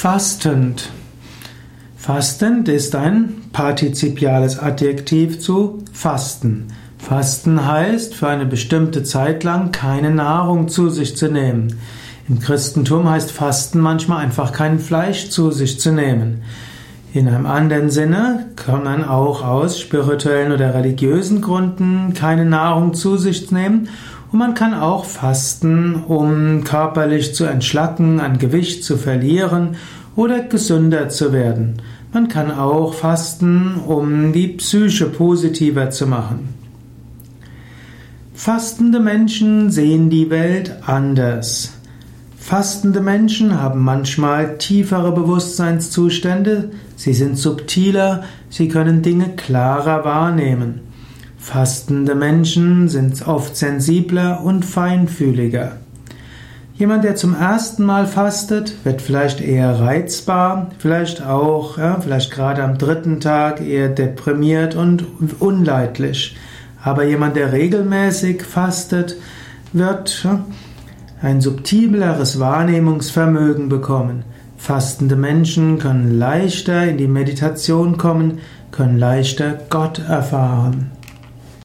Fastend. Fastend ist ein partizipiales Adjektiv zu fasten. Fasten heißt, für eine bestimmte Zeit lang keine Nahrung zu sich zu nehmen. Im Christentum heißt Fasten manchmal einfach kein Fleisch zu sich zu nehmen. In einem anderen Sinne kann man auch aus spirituellen oder religiösen Gründen keine Nahrung zu sich nehmen und man kann auch fasten, um körperlich zu entschlacken, an Gewicht zu verlieren oder gesünder zu werden. Man kann auch fasten, um die Psyche positiver zu machen. Fastende Menschen sehen die Welt anders. Fastende Menschen haben manchmal tiefere Bewusstseinszustände, sie sind subtiler, sie können Dinge klarer wahrnehmen. Fastende Menschen sind oft sensibler und feinfühliger. Jemand, der zum ersten Mal fastet, wird vielleicht eher reizbar, vielleicht auch, ja, vielleicht gerade am dritten Tag eher deprimiert und unleidlich. Aber jemand, der regelmäßig fastet, wird ja, ein subtileres Wahrnehmungsvermögen bekommen. Fastende Menschen können leichter in die Meditation kommen, können leichter Gott erfahren.